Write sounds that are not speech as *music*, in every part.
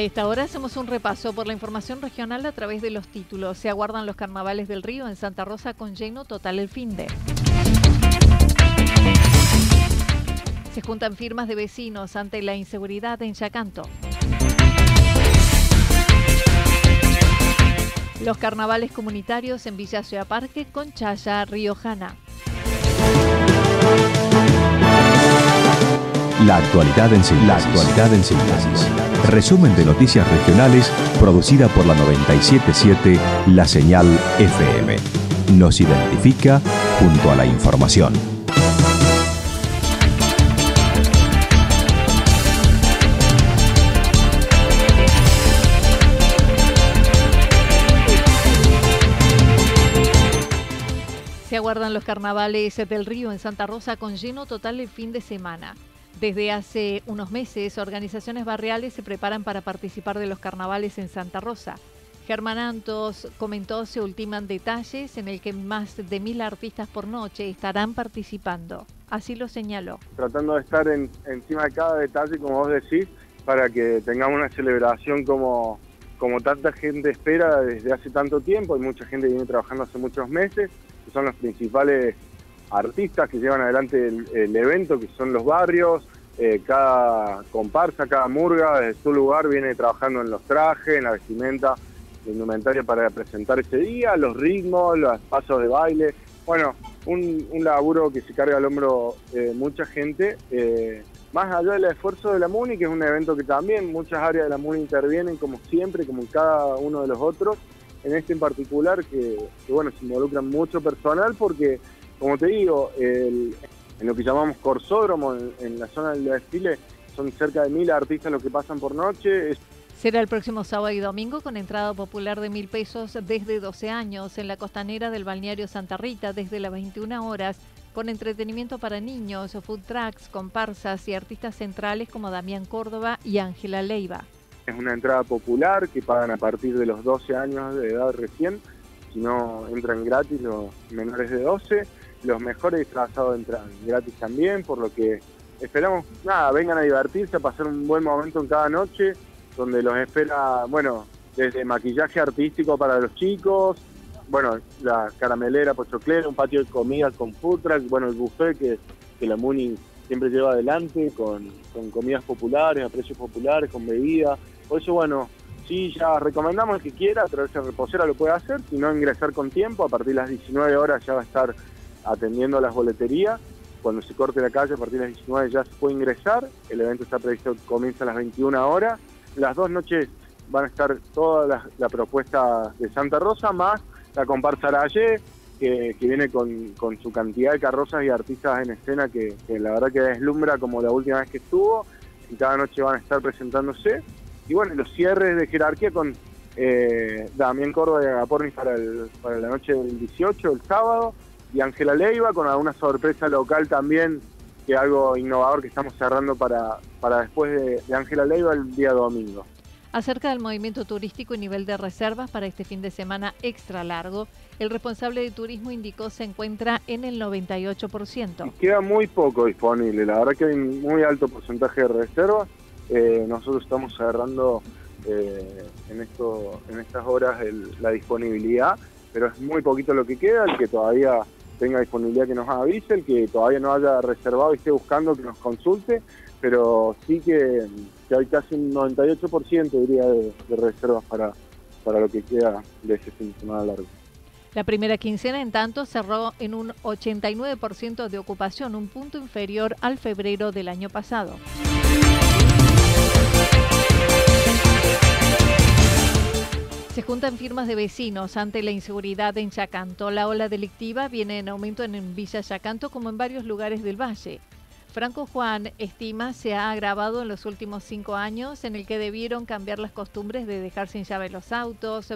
A esta hora hacemos un repaso por la información regional a través de los títulos. Se aguardan los carnavales del río en Santa Rosa con lleno total el fin de. Se juntan firmas de vecinos ante la inseguridad en Yacanto. Los carnavales comunitarios en Villa Ciudad Parque con Chaya Riojana. La actualidad en síntesis. La actualidad en síntesis. Resumen de noticias regionales producida por la 977 La Señal FM. Nos identifica junto a la información. Se aguardan los carnavales del río en Santa Rosa con lleno total el fin de semana. Desde hace unos meses, organizaciones barriales se preparan para participar de los carnavales en Santa Rosa. Germán Antos comentó se ultiman detalles en el que más de mil artistas por noche estarán participando. Así lo señaló. Tratando de estar en- encima de cada detalle, como vos decís, para que tengamos una celebración como, como tanta gente espera desde hace tanto tiempo. Hay mucha gente que viene trabajando hace muchos meses, que son los principales artistas que llevan adelante el, evento, que son los barrios. Eh, cada comparsa, cada murga, desde su lugar, viene trabajando en los trajes, en la vestimenta, indumentaria para presentar ese día, los ritmos, los pasos de baile. Bueno, un, laburo que se carga al hombro eh, mucha gente. eh, más allá del esfuerzo de la MUNI, que es un evento que también muchas áreas de la MUNI intervienen, como siempre, como en cada uno de los otros. En este en particular, que, que, bueno, se involucran mucho personal, porque, como te digo, el- en lo que llamamos corsódromo, en, en la zona del desfile, son cerca de mil artistas los que pasan por noche. Es Será el próximo sábado y domingo con entrada popular de mil pesos desde 12 años en la costanera del balneario Santa Rita desde las 21 horas con entretenimiento para niños, food trucks, comparsas y artistas centrales como Damián Córdoba y Ángela Leiva. Es una entrada popular que pagan a partir de los 12 años de edad recién, si no entran gratis los menores de 12, los mejores disfrazados entran gratis también, por lo que esperamos, nada, vengan a divertirse, a pasar un buen momento en cada noche, donde los espera, bueno, desde maquillaje artístico para los chicos, bueno, la caramelera, pochoclera, un patio de comida con food truck, bueno, el buffet que, que la MUNI siempre lleva adelante con, con comidas populares, a precios populares, con bebidas. Por eso, bueno, sí, ya recomendamos el que quiera, traerse a reposera lo puede hacer, si no ingresar con tiempo, a partir de las 19 horas ya va a estar atendiendo las boleterías. Cuando se corte la calle, a partir de las 19 ya se puede ingresar. El evento está previsto comienza a las 21 horas. Las dos noches van a estar toda la, la propuesta de Santa Rosa, más la comparsa Araye, que, que viene con, con su cantidad de carrozas y artistas en escena que, que la verdad que deslumbra como la última vez que estuvo. Y cada noche van a estar presentándose. Y bueno, los cierres de jerarquía con eh, Damián Córdoba y Agapornis para, el, para la noche del 18, el sábado, y Ángela Leiva con alguna sorpresa local también, que algo innovador que estamos cerrando para, para después de de Ángela Leiva el día domingo. Acerca del movimiento turístico y nivel de reservas para este fin de semana extra largo, el responsable de turismo indicó se encuentra en el 98%. Queda muy poco disponible, la verdad que hay un muy alto porcentaje de reservas. Eh, nosotros estamos cerrando eh, en, esto, en estas horas la disponibilidad, pero es muy poquito lo que queda, el que todavía tenga disponibilidad que nos avise, el que todavía no haya reservado y esté buscando que nos consulte, pero sí que que hay casi un 98% diría de, reservas para, para lo que queda de ese fin de semana largo. La primera quincena, en tanto, cerró en un 89% de ocupación, un punto inferior al febrero del año pasado. Se juntan firmas de vecinos ante la inseguridad en Chacanto. La ola delictiva viene en aumento en Villa Chacanto como en varios lugares del valle. Franco Juan estima se ha agravado en los últimos cinco años en el que debieron cambiar las costumbres de dejar sin llave los autos,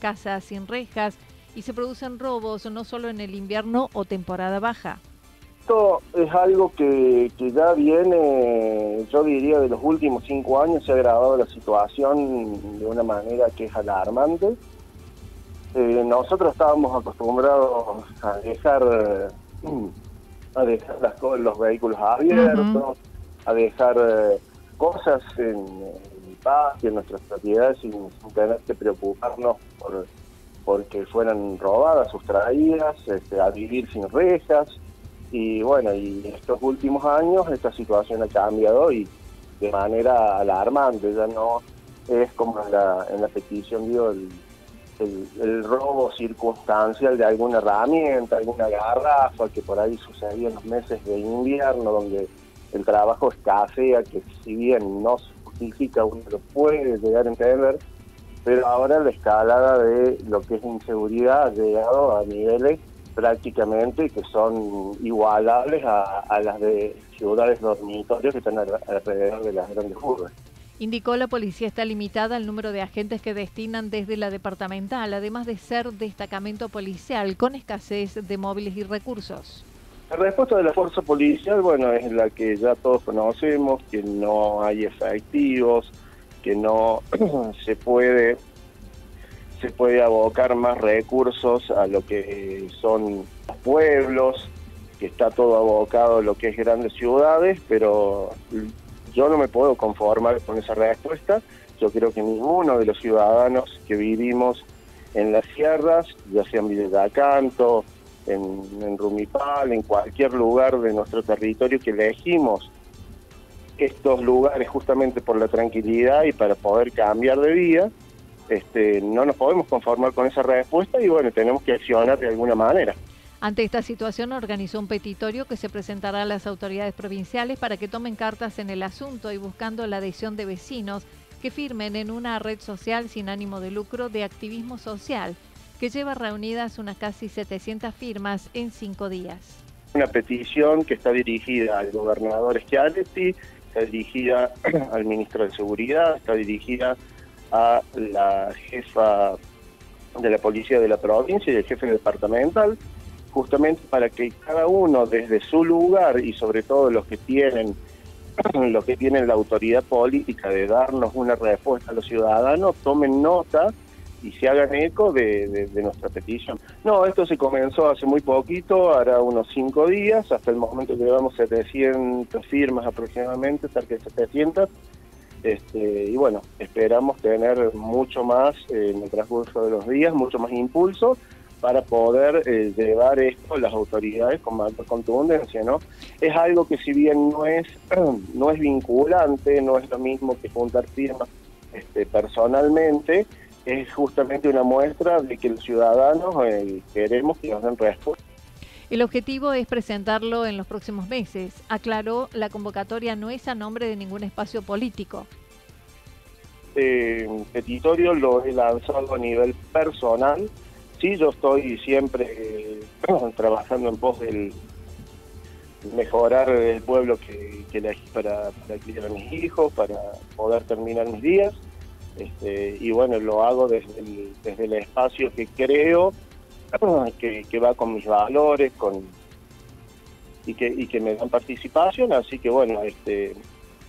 casas sin rejas y se producen robos no solo en el invierno o temporada baja. Esto es algo que, ya viene, yo diría, de los últimos cinco años se ha agravado la situación de una manera que es alarmante. Eh, nosotros estábamos acostumbrados a dejar a dejar las, los vehículos abiertos, a dejar eh, cosas en, el patio, en nuestras propiedades, sin, tener que preocuparnos por porque fueran robadas, sustraídas, este, a vivir sin rejas. Y bueno, y estos últimos años esta situación ha cambiado y de manera alarmante, ya no es como en la, en la petición el el, robo circunstancial de alguna herramienta, alguna garrafa que por ahí sucedía en los meses de invierno, donde el trabajo escasea, que si bien no se justifica, uno lo puede llegar a entender, pero ahora la escalada de lo que es inseguridad ha llegado a niveles prácticamente que son igualables a, a las de ciudades dormitorios que están alrededor de las grandes urbes. Indicó la policía está limitada al número de agentes que destinan desde la departamental, además de ser destacamento policial con escasez de móviles y recursos. La respuesta de la fuerza policial, bueno, es la que ya todos conocemos, que no hay efectivos, que no *clears throat* se puede se puede abocar más recursos a lo que son los pueblos, que está todo abocado a lo que es grandes ciudades, pero yo no me puedo conformar con esa respuesta. Yo creo que ninguno de los ciudadanos que vivimos en las sierras, ya sea en Villa Canto, en, en Rumipal, en cualquier lugar de nuestro territorio que elegimos estos lugares justamente por la tranquilidad y para poder cambiar de vida, este, no nos podemos conformar con esa respuesta y bueno, tenemos que accionar de alguna manera. Ante esta situación organizó un petitorio que se presentará a las autoridades provinciales para que tomen cartas en el asunto y buscando la adhesión de vecinos que firmen en una red social sin ánimo de lucro de activismo social que lleva reunidas unas casi 700 firmas en cinco días. Una petición que está dirigida al gobernador Schiaretti, está dirigida *clears throat* al ministro de Seguridad, está dirigida a la jefa de la policía de la provincia y el jefe departamental justamente para que cada uno desde su lugar y sobre todo los que tienen *clears throat* los que tienen la autoridad política de darnos una respuesta a los ciudadanos tomen nota y se hagan eco de, nuestra petición. No, esto se comenzó hace muy poquito, hará unos cinco días, hasta el momento llevamos 700 firmas aproximadamente, cerca de 700, este, y bueno, esperamos tener mucho más en el transcurso de los días, mucho más impulso, para poder eh, llevar esto a las autoridades con mayor contundencia, ¿no? Es algo que si bien no es *clears throat* no es vinculante, no es lo mismo que juntar firmas este, personalmente, es justamente una muestra de que los ciudadanos eh, queremos que nos den respuesta. El objetivo es presentarlo en los próximos meses. Aclaró, la convocatoria no es a nombre de ningún espacio político. Eh, petitorio lo he lanzado a nivel personal, sí, yo estoy siempre eh, *clears throat* trabajando en pos del mejorar el pueblo que, elegí para, criar a mis hijos, para poder terminar mis días. Este, y bueno, lo hago desde el espacio que creo, *laughs* que, va con mis valores, con y que, y que me dan participación, así que bueno, este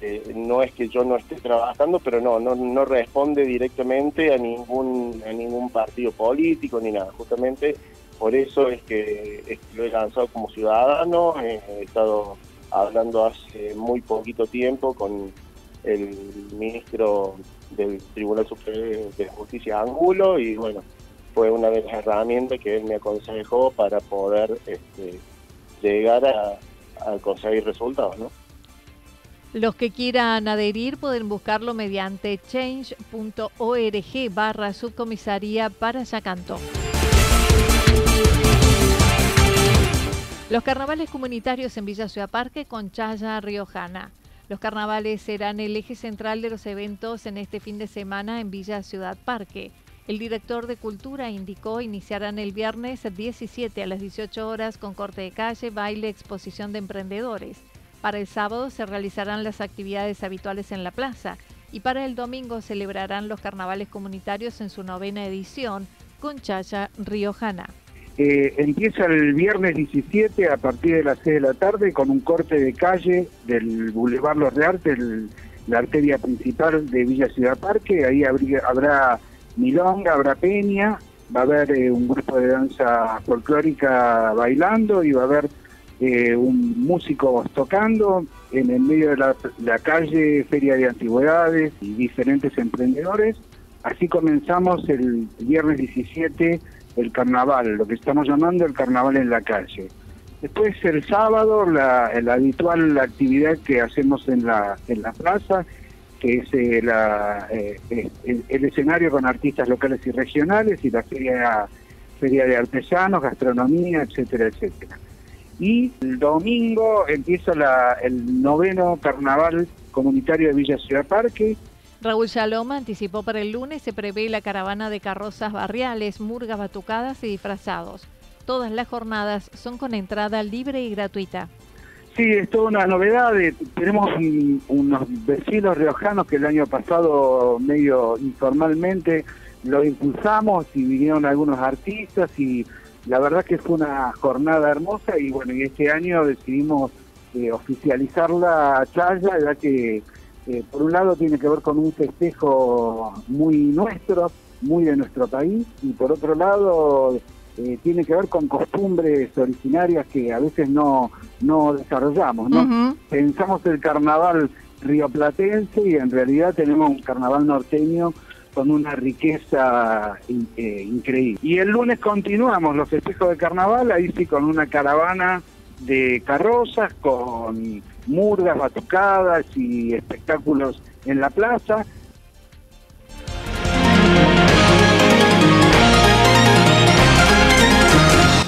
este, no es que yo no esté trabajando, pero no, no, no responde directamente a ningún, a ningún partido político ni nada. Justamente por eso es que, lo he lanzado como ciudadano, he estado hablando hace muy poquito tiempo con el ministro del Tribunal Superior de Justicia Angulo y bueno, fue una de las herramientas que él me aconsejó para poder este, llegar a, conseguir resultados. Los que quieran adherir pueden buscarlo mediante change.org barra subcomisaría para Yacanto. Los carnavales comunitarios en Villa Ciudad Parque con Chaya Riojana. Los carnavales serán el eje central de los eventos en este fin de semana en Villa Ciudad Parque. El director de Cultura indicó iniciarán el viernes 17 a las 18 horas con corte de calle, baile, exposición de emprendedores. Para el sábado se realizarán las actividades habituales en la plaza y para el domingo celebrarán los carnavales comunitarios en su novena edición con Chacha Riojana. Eh, empieza el viernes 17 a partir de las 6 de la tarde con un corte de calle del Boulevard Los Reartes, la arteria principal de Villa Ciudad Parque. Ahí habrá milonga, habrá peña, va a haber eh, un grupo de danza folclórica bailando y va a haber eh, un músico tocando, en el medio de la, calle, feria de antigüedades y diferentes emprendedores. Así comenzamos el viernes 17 el carnaval, lo que estamos llamando el carnaval en la calle. Después el sábado la, habitual actividad que hacemos en la, en la plaza, que es eh, la, eh, el, escenario con artistas locales y regionales y la feria, feria de artesanos, gastronomía, etcétera, etcétera. Y el domingo empieza el noveno carnaval comunitario de Villa Ciudad Parque. Raúl Shaloma anticipó para el lunes se prevé la caravana de carrozas barriales, murgas batucadas y disfrazados. Todas las jornadas son con entrada libre y gratuita. Sí, es toda una novedad. Tenemos unos vecinos riojanos que el año pasado medio informalmente lo impulsamos y vinieron algunos artistas y la verdad que fue una jornada hermosa y bueno, y este año decidimos eh, oficializarla a Chaya, ya que eh, por un lado tiene que ver con un festejo muy nuestro, muy de nuestro país, y por otro lado eh, tiene que ver con costumbres originarias que a veces no, no desarrollamos. ¿no? Pensamos el carnaval rioplatense y en realidad tenemos un carnaval norteño con una riqueza eh, increíble. Y el lunes continuamos los festejos de carnaval, ahí sí con una caravana de carrozas, con murgas, batucadas y espectáculos en la plaza.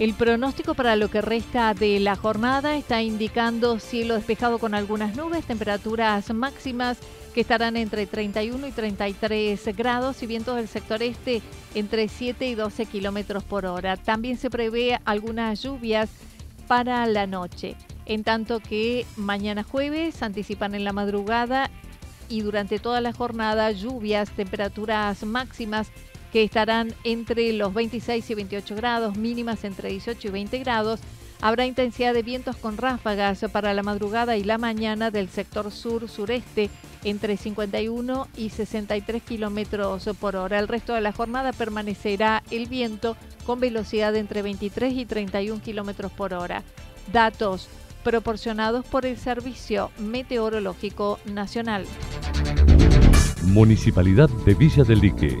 El pronóstico para lo que resta de la jornada está indicando cielo despejado con algunas nubes, temperaturas máximas que estarán entre 31 y 33 grados y vientos del sector este entre 7 y 12 kilómetros por hora. También se prevé algunas lluvias para la noche, en tanto que mañana jueves anticipan en la madrugada y durante toda la jornada lluvias, temperaturas máximas que estarán entre los 26 y 28 grados, mínimas entre 18 y 20 grados. Habrá intensidad de vientos con ráfagas para la madrugada y la mañana del sector sur-sureste entre 51 y 63 kilómetros por hora. El resto de la jornada permanecerá el viento con velocidad de entre 23 y 31 kilómetros por hora. Datos proporcionados por el Servicio Meteorológico Nacional. Municipalidad de Villa del Lique.